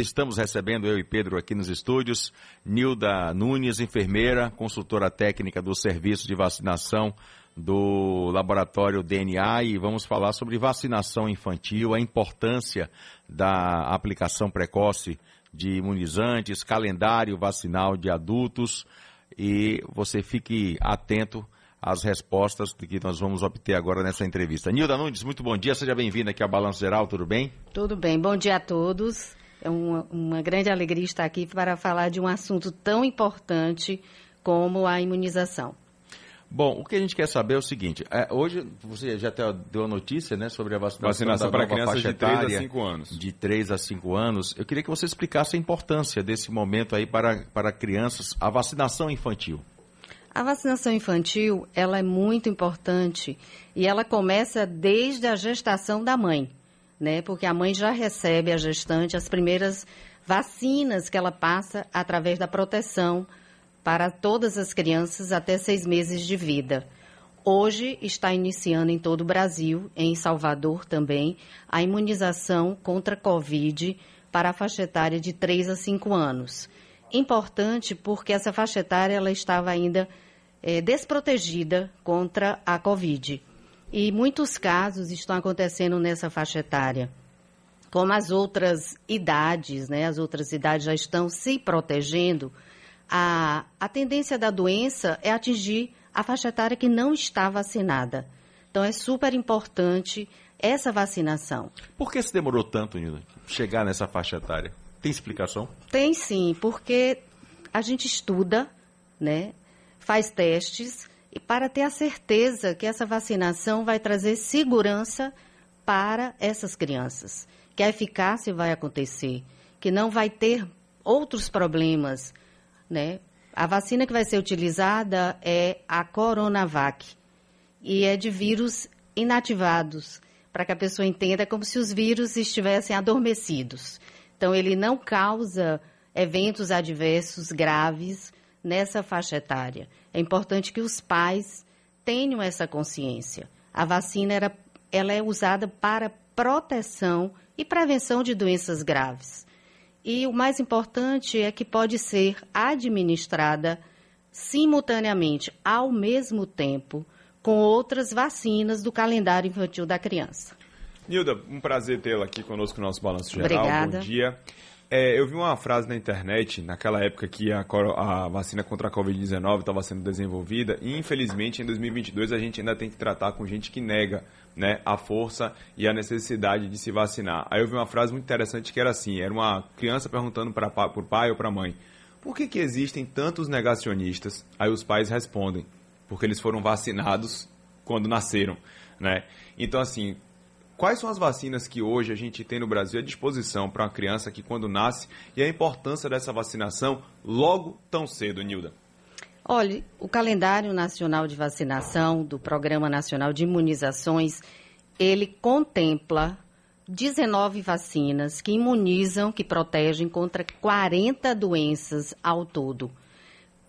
Estamos recebendo eu e Pedro aqui nos estúdios, Nilda Nunes, enfermeira, consultora técnica do Serviço de Vacinação do Laboratório DNA e vamos falar sobre vacinação infantil, a importância da aplicação precoce de imunizantes, calendário vacinal de adultos e você fique atento às respostas que nós vamos obter agora nessa entrevista. Nilda Nunes, muito bom dia, seja bem-vinda aqui ao Balanço Geral, tudo bem? Tudo bem, bom dia a todos. É uma, uma grande alegria estar aqui para falar de um assunto tão importante como a imunização. Bom, o que a gente quer saber é o seguinte: é, hoje você já deu a notícia né, sobre a vacinação, vacinação para crianças de 3 a 5 anos. De 3 a 5 anos. Eu queria que você explicasse a importância desse momento aí para, para crianças, a vacinação infantil. A vacinação infantil ela é muito importante e ela começa desde a gestação da mãe né? Porque a mãe já recebe a gestante as primeiras vacinas que ela passa através da proteção para todas as crianças até seis meses de vida. Hoje está iniciando em todo o Brasil, em Salvador também, a imunização contra a Covid para a faixa etária de 3 a 5 anos. Importante porque essa faixa etária ela estava ainda é, desprotegida contra a Covid. E muitos casos estão acontecendo nessa faixa etária. Como as outras idades, né, as outras idades já estão se protegendo, a, a tendência da doença é atingir a faixa etária que não está vacinada. Então, é super importante essa vacinação. Por que se demorou tanto, Nila, chegar nessa faixa etária? Tem explicação? Tem sim, porque a gente estuda, né, faz testes e para ter a certeza que essa vacinação vai trazer segurança para essas crianças, que a eficácia vai acontecer, que não vai ter outros problemas, né? A vacina que vai ser utilizada é a Coronavac e é de vírus inativados, para que a pessoa entenda como se os vírus estivessem adormecidos. Então ele não causa eventos adversos graves nessa faixa etária. É importante que os pais tenham essa consciência. A vacina era, ela é usada para proteção e prevenção de doenças graves. E o mais importante é que pode ser administrada simultaneamente, ao mesmo tempo, com outras vacinas do calendário infantil da criança. Nilda, um prazer tê-la aqui conosco no nosso Balanço Geral. Obrigada. Bom dia. É, eu vi uma frase na internet, naquela época que a, a vacina contra a Covid-19 estava sendo desenvolvida, e infelizmente em 2022 a gente ainda tem que tratar com gente que nega né, a força e a necessidade de se vacinar. Aí eu vi uma frase muito interessante que era assim: era uma criança perguntando para o pai ou para a mãe, por que, que existem tantos negacionistas? Aí os pais respondem, porque eles foram vacinados quando nasceram. Né? Então, assim, Quais são as vacinas que hoje a gente tem no Brasil à disposição para uma criança que quando nasce e a importância dessa vacinação logo tão cedo, Nilda? Olha, o calendário nacional de vacinação do Programa Nacional de Imunizações, ele contempla 19 vacinas que imunizam, que protegem contra 40 doenças ao todo.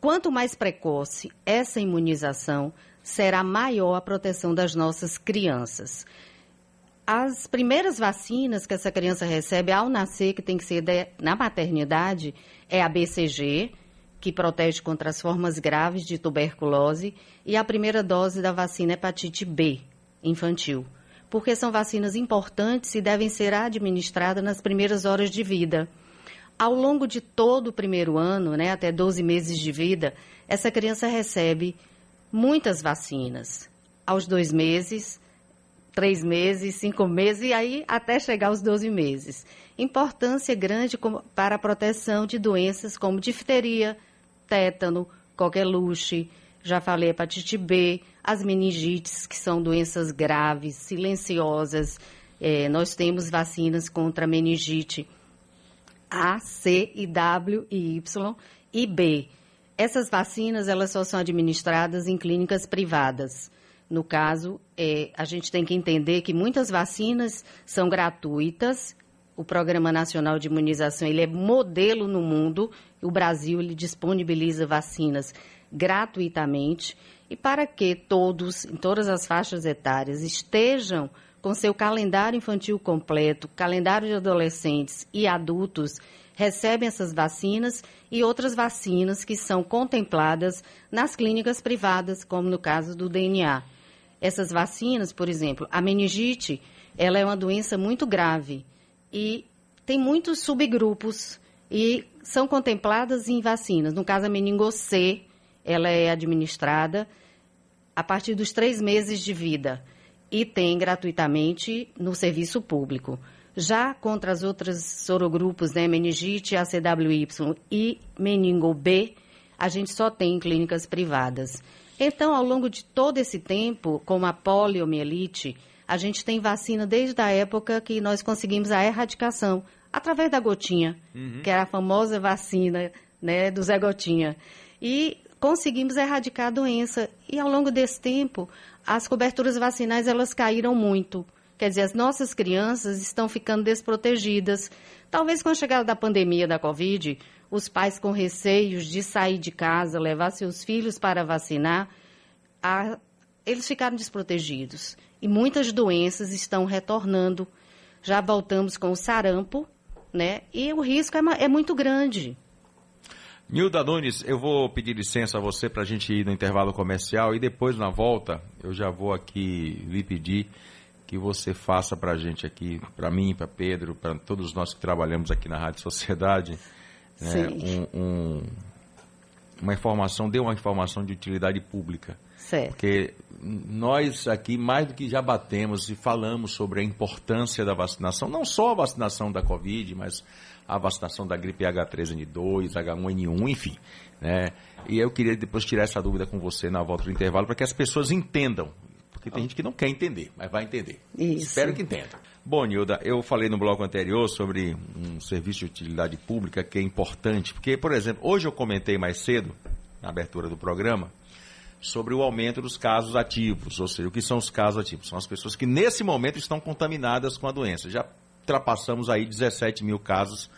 Quanto mais precoce essa imunização, será maior a proteção das nossas crianças. As primeiras vacinas que essa criança recebe ao nascer, que tem que ser de, na maternidade, é a BCG, que protege contra as formas graves de tuberculose, e a primeira dose da vacina hepatite B infantil, porque são vacinas importantes e devem ser administradas nas primeiras horas de vida. Ao longo de todo o primeiro ano, né, até 12 meses de vida, essa criança recebe muitas vacinas. Aos dois meses, três meses, cinco meses e aí até chegar aos 12 meses. Importância grande para a proteção de doenças como difteria, tétano, coqueluche, já falei hepatite B, as meningites, que são doenças graves, silenciosas. É, nós temos vacinas contra meningite A, C, e W, e Y e B. Essas vacinas elas só são administradas em clínicas privadas. No caso, é, a gente tem que entender que muitas vacinas são gratuitas. O Programa Nacional de Imunização ele é modelo no mundo. O Brasil ele disponibiliza vacinas gratuitamente. E para que todos, em todas as faixas etárias, estejam com seu calendário infantil completo, calendário de adolescentes e adultos, recebem essas vacinas e outras vacinas que são contempladas nas clínicas privadas, como no caso do DNA. Essas vacinas, por exemplo, a meningite, ela é uma doença muito grave e tem muitos subgrupos e são contempladas em vacinas. No caso, a meningo C, ela é administrada a partir dos três meses de vida e tem gratuitamente no serviço público. Já contra as outras sorogrupos, né, meningite, ACWY e meningo B, a gente só tem em clínicas privadas. Então, ao longo de todo esse tempo, como a poliomielite, a gente tem vacina desde a época que nós conseguimos a erradicação, através da gotinha, uhum. que era a famosa vacina né, do Zé Gotinha. E conseguimos erradicar a doença. E ao longo desse tempo, as coberturas vacinais elas caíram muito. Quer dizer, as nossas crianças estão ficando desprotegidas. Talvez com a chegada da pandemia da Covid, os pais com receios de sair de casa, levar seus filhos para vacinar, a, eles ficaram desprotegidos. E muitas doenças estão retornando. Já voltamos com o sarampo, né? E o risco é, é muito grande. Nilda Nunes, eu vou pedir licença a você para a gente ir no intervalo comercial e depois, na volta, eu já vou aqui lhe pedir que você faça para a gente aqui, para mim, para Pedro, para todos nós que trabalhamos aqui na Rádio Sociedade, né, um, um, uma informação, dê uma informação de utilidade pública. Certo. Porque nós aqui, mais do que já batemos e falamos sobre a importância da vacinação, não só a vacinação da Covid, mas a vacinação da gripe H3N2, H1N1, enfim. Né? E eu queria depois tirar essa dúvida com você na volta do intervalo, para que as pessoas entendam porque tem gente que não quer entender, mas vai entender. Isso. Espero que entenda. Bom, Nilda, eu falei no bloco anterior sobre um serviço de utilidade pública que é importante, porque, por exemplo, hoje eu comentei mais cedo, na abertura do programa, sobre o aumento dos casos ativos, ou seja, o que são os casos ativos? São as pessoas que nesse momento estão contaminadas com a doença. Já ultrapassamos aí 17 mil casos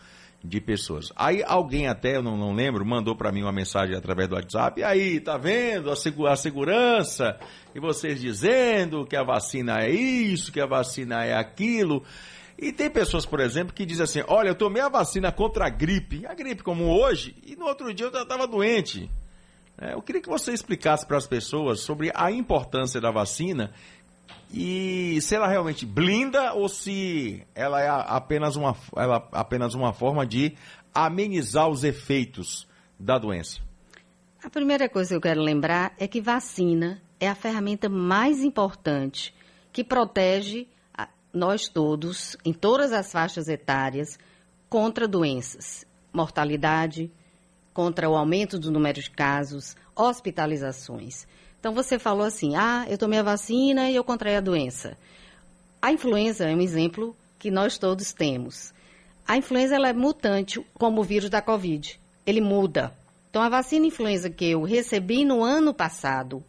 de pessoas. Aí alguém até, eu não, não lembro, mandou para mim uma mensagem através do WhatsApp, e aí, tá vendo a, segu a segurança? E vocês dizendo que a vacina é isso, que a vacina é aquilo. E tem pessoas, por exemplo, que dizem assim, olha, eu tomei a vacina contra a gripe, a gripe como hoje, e no outro dia eu já estava doente. É, eu queria que você explicasse para as pessoas sobre a importância da vacina e se ela realmente blinda ou se ela é apenas uma, ela é apenas uma forma de amenizar os efeitos da doença. A primeira coisa que eu quero lembrar é que vacina é a ferramenta mais importante que protege nós todos, em todas as faixas etárias, contra doenças, mortalidade, contra o aumento do número de casos, hospitalizações. Então você falou assim: ah, eu tomei a vacina e eu contraí a doença. A influenza é um exemplo que nós todos temos. A influenza ela é mutante, como o vírus da Covid. Ele muda. Então a vacina influenza que eu recebi no ano passado,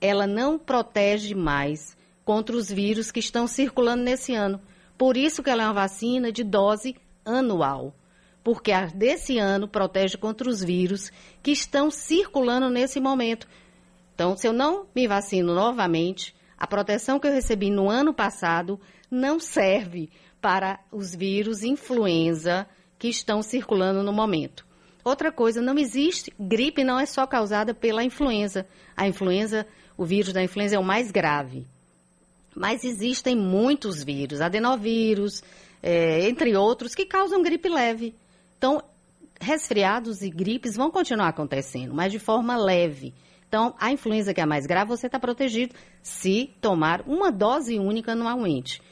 ela não protege mais contra os vírus que estão circulando nesse ano. Por isso que ela é uma vacina de dose anual. Porque a desse ano protege contra os vírus que estão circulando nesse momento. Então, se eu não me vacino novamente, a proteção que eu recebi no ano passado não serve para os vírus influenza que estão circulando no momento. Outra coisa, não existe, gripe não é só causada pela influenza. A influenza, o vírus da influenza é o mais grave. Mas existem muitos vírus, adenovírus, é, entre outros, que causam gripe leve. Então, resfriados e gripes vão continuar acontecendo, mas de forma leve. Então, a influenza que é a mais grave, você está protegido se tomar uma dose única anualmente.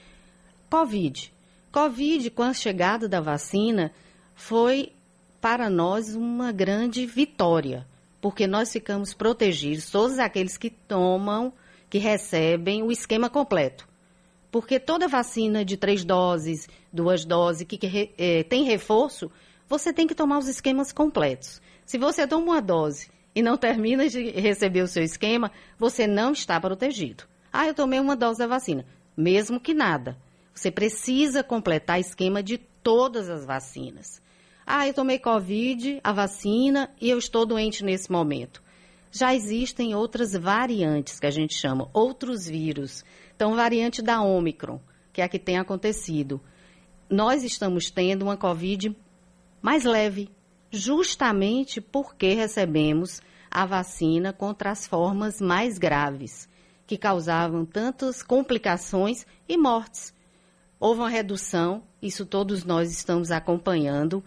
Covid. Covid, com a chegada da vacina, foi para nós uma grande vitória, porque nós ficamos protegidos, todos aqueles que tomam, que recebem o esquema completo. Porque toda vacina de três doses, duas doses, que, que eh, tem reforço, você tem que tomar os esquemas completos. Se você toma uma dose e não termina de receber o seu esquema, você não está protegido. Ah, eu tomei uma dose da vacina. Mesmo que nada. Você precisa completar esquema de todas as vacinas. Ah, eu tomei Covid, a vacina, e eu estou doente nesse momento. já existem outras variantes que a gente chama, outros vírus. Então, variante da Ômicron, que é a que tem acontecido. Nós estamos tendo uma Covid mais leve, justamente porque recebemos a vacina contra as formas mais graves, que causavam tantas complicações e mortes. Houve uma redução, isso todos nós estamos acompanhando,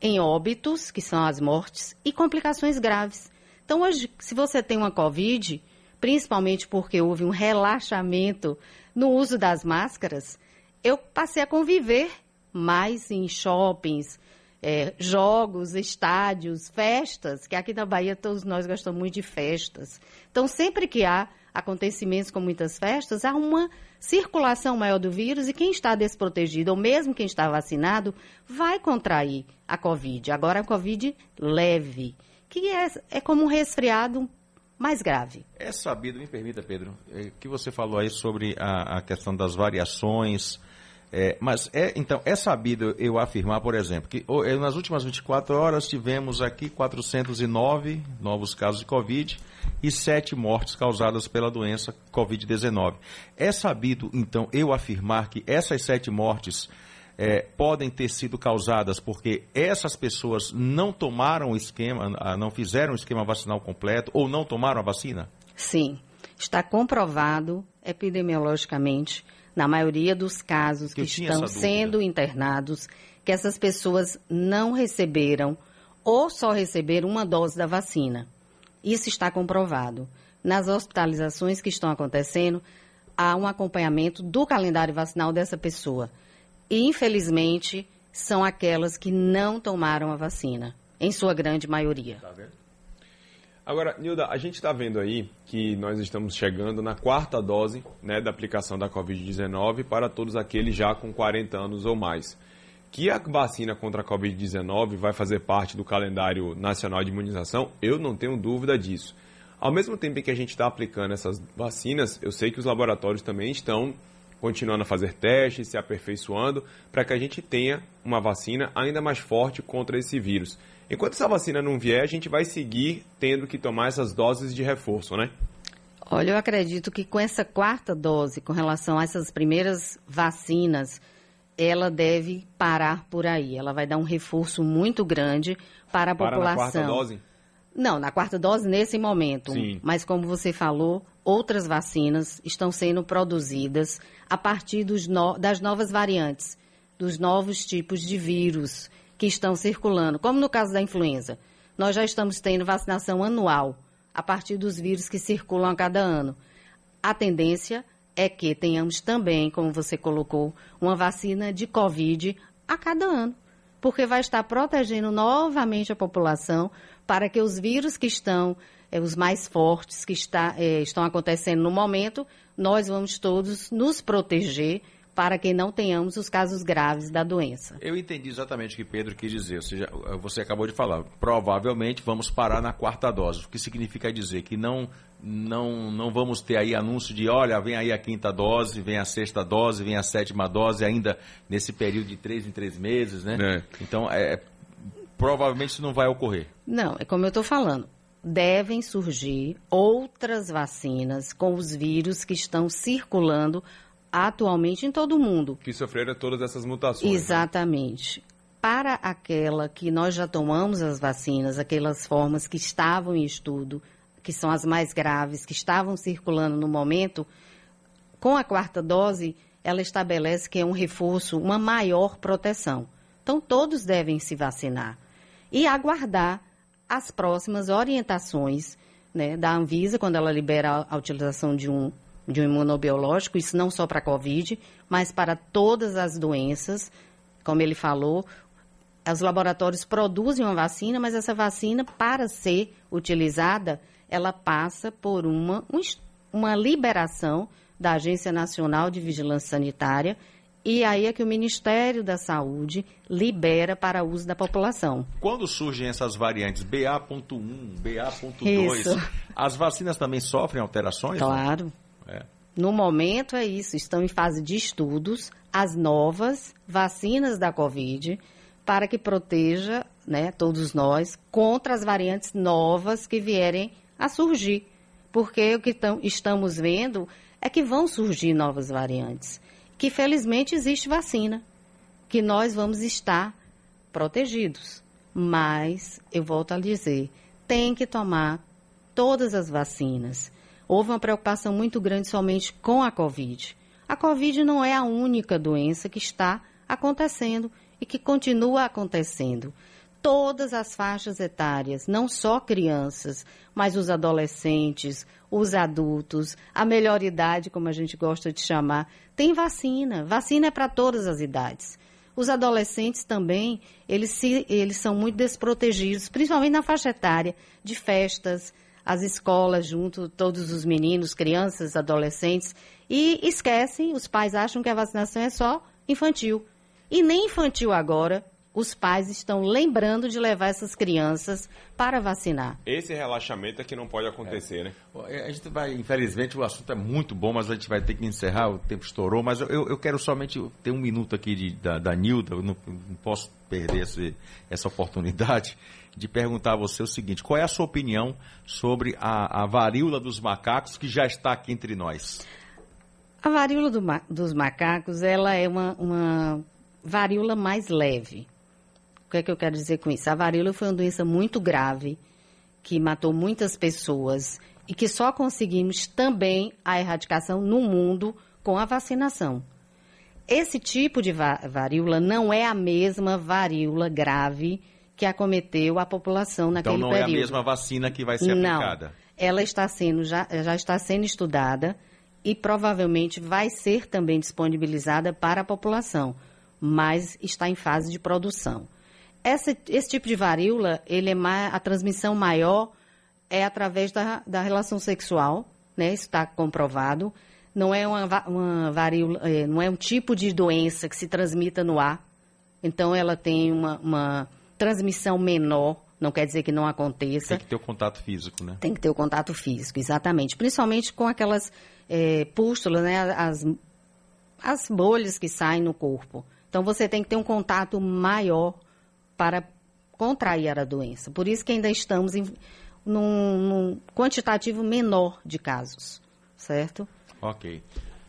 em óbitos, que são as mortes, e complicações graves. Então, hoje, se você tem uma Covid, principalmente porque houve um relaxamento no uso das máscaras, eu passei a conviver mais em shoppings, é, jogos, estádios, festas, que aqui na Bahia todos nós gostamos muito de festas. Então, sempre que há acontecimentos com muitas festas, há uma circulação maior do vírus e quem está desprotegido, ou mesmo quem está vacinado, vai contrair a Covid. Agora, a Covid leve, que é, é como um resfriado mais grave. É sabido, me permita, Pedro, é, que você falou aí sobre a, a questão das variações é, mas é, então, é sabido eu afirmar, por exemplo, que nas últimas 24 horas tivemos aqui 409 novos casos de Covid e 7 mortes causadas pela doença Covid-19. É sabido, então, eu afirmar que essas 7 mortes é, podem ter sido causadas porque essas pessoas não tomaram o esquema, não fizeram o esquema vacinal completo ou não tomaram a vacina? Sim, está comprovado epidemiologicamente na maioria dos casos que, que estão sendo internados, que essas pessoas não receberam ou só receberam uma dose da vacina. Isso está comprovado. Nas hospitalizações que estão acontecendo, há um acompanhamento do calendário vacinal dessa pessoa. E, infelizmente, são aquelas que não tomaram a vacina, em sua grande maioria. Tá vendo? Agora, Nilda, a gente está vendo aí que nós estamos chegando na quarta dose né, da aplicação da Covid-19 para todos aqueles já com 40 anos ou mais. Que a vacina contra a Covid-19 vai fazer parte do calendário nacional de imunização, eu não tenho dúvida disso. Ao mesmo tempo que a gente está aplicando essas vacinas, eu sei que os laboratórios também estão continuando a fazer testes, se aperfeiçoando, para que a gente tenha uma vacina ainda mais forte contra esse vírus. Enquanto essa vacina não vier, a gente vai seguir tendo que tomar essas doses de reforço, né? Olha, eu acredito que com essa quarta dose, com relação a essas primeiras vacinas, ela deve parar por aí. Ela vai dar um reforço muito grande para a para população. Na quarta dose? Não, na quarta dose nesse momento. Sim. Mas como você falou, outras vacinas estão sendo produzidas a partir no... das novas variantes, dos novos tipos de vírus que estão circulando, como no caso da influenza. Nós já estamos tendo vacinação anual a partir dos vírus que circulam a cada ano. A tendência é que tenhamos também, como você colocou, uma vacina de Covid a cada ano, porque vai estar protegendo novamente a população para que os vírus que estão, é, os mais fortes que está, é, estão acontecendo no momento, nós vamos todos nos proteger para que não tenhamos os casos graves da doença. Eu entendi exatamente o que Pedro quis dizer. Ou seja, você acabou de falar. Provavelmente vamos parar na quarta dose. O que significa dizer que não, não, não vamos ter aí anúncio de, olha, vem aí a quinta dose, vem a sexta dose, vem a sétima dose, ainda nesse período de três em três meses, né? É. Então, é, provavelmente isso não vai ocorrer. Não, é como eu estou falando devem surgir outras vacinas com os vírus que estão circulando atualmente em todo o mundo. Que sofreram todas essas mutações. Né? Exatamente. Né? Para aquela que nós já tomamos as vacinas, aquelas formas que estavam em estudo, que são as mais graves, que estavam circulando no momento, com a quarta dose, ela estabelece que é um reforço, uma maior proteção. Então, todos devem se vacinar e aguardar as próximas orientações né, da Anvisa, quando ela libera a utilização de um de um imunobiológico, isso não só para a Covid, mas para todas as doenças. Como ele falou, os laboratórios produzem uma vacina, mas essa vacina, para ser utilizada, ela passa por uma, uma liberação da Agência Nacional de Vigilância Sanitária e aí é que o Ministério da Saúde libera para uso da população. Quando surgem essas variantes BA.1, BA.2, as vacinas também sofrem alterações? Claro. Né? É. No momento é isso, estão em fase de estudos as novas vacinas da Covid para que proteja né, todos nós contra as variantes novas que vierem a surgir. Porque o que estamos vendo é que vão surgir novas variantes. Que felizmente existe vacina, que nós vamos estar protegidos. Mas, eu volto a dizer, tem que tomar todas as vacinas. Houve uma preocupação muito grande somente com a Covid. A Covid não é a única doença que está acontecendo e que continua acontecendo. Todas as faixas etárias, não só crianças, mas os adolescentes, os adultos, a melhor idade, como a gente gosta de chamar, tem vacina. Vacina é para todas as idades. Os adolescentes também, eles, se, eles são muito desprotegidos, principalmente na faixa etária de festas, as escolas junto, todos os meninos, crianças, adolescentes, e esquecem, os pais acham que a vacinação é só infantil. E nem infantil agora, os pais estão lembrando de levar essas crianças para vacinar. Esse relaxamento é que não pode acontecer, é. né? A gente vai, infelizmente, o assunto é muito bom, mas a gente vai ter que encerrar, o tempo estourou, mas eu, eu quero somente ter um minuto aqui de, da, da Nilda, eu não, não posso perder esse, essa oportunidade de perguntar a você o seguinte: qual é a sua opinião sobre a, a varíola dos macacos que já está aqui entre nós? A varíola do, dos macacos, ela é uma, uma varíola mais leve. O que é que eu quero dizer com isso? A varíola foi uma doença muito grave, que matou muitas pessoas e que só conseguimos também a erradicação no mundo com a vacinação. Esse tipo de varíola não é a mesma varíola grave que acometeu a população naquele período. Então não período. é a mesma vacina que vai ser aplicada? Não, ela está sendo, já, já está sendo estudada e provavelmente vai ser também disponibilizada para a população, mas está em fase de produção. Essa, esse tipo de varíola, ele é mais, a transmissão maior é através da, da relação sexual, né? Isso está comprovado. Não é uma, uma varíola, é, não é um tipo de doença que se transmita no ar. Então ela tem uma, uma transmissão menor, não quer dizer que não aconteça. Tem que ter o contato físico, né? Tem que ter o contato físico, exatamente. Principalmente com aquelas é, pústulas, né? As, as bolhas que saem no corpo. Então você tem que ter um contato maior para contrair a doença. Por isso que ainda estamos em, num, num quantitativo menor de casos, certo? Ok.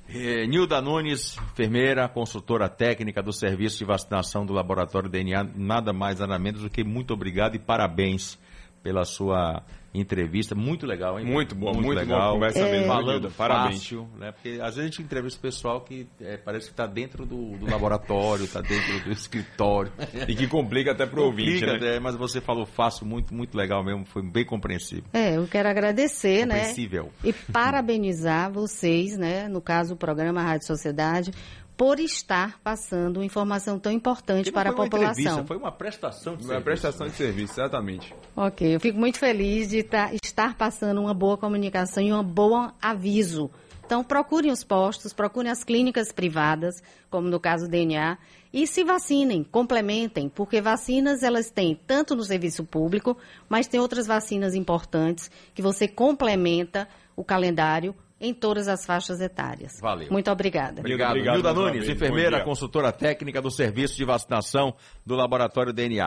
Eh, Nilda Nunes, enfermeira, consultora técnica do Serviço de Vacinação do Laboratório DNA, nada mais, nada menos do que muito obrigado e parabéns pela sua entrevista. Muito legal, hein? Muito bom, muito, muito legal. conversa é... mesmo, Falando Parabéns. fácil, né? Porque às vezes a gente entrevista o pessoal que é, parece que está dentro do, do laboratório, está dentro do escritório. E que complica até para o ouvinte, né? É, mas você falou fácil, muito, muito legal mesmo, foi bem compreensível. É, eu quero agradecer, né? Compreensível. E parabenizar vocês, né? No caso, o programa Rádio Sociedade, por estar passando informação tão importante para a população. Foi uma prestação de uma serviço. Uma prestação de serviço, exatamente. Ok, eu fico muito feliz de tá, estar passando uma boa comunicação e um bom aviso. Então, procurem os postos, procurem as clínicas privadas, como no caso do DNA, e se vacinem, complementem, porque vacinas elas têm tanto no serviço público, mas tem outras vacinas importantes que você complementa o calendário em todas as faixas etárias. Valeu. Muito obrigada. Obrigado. Obrigado Nilda Nunes, enfermeira, consultora técnica do Serviço de Vacinação do Laboratório DNA.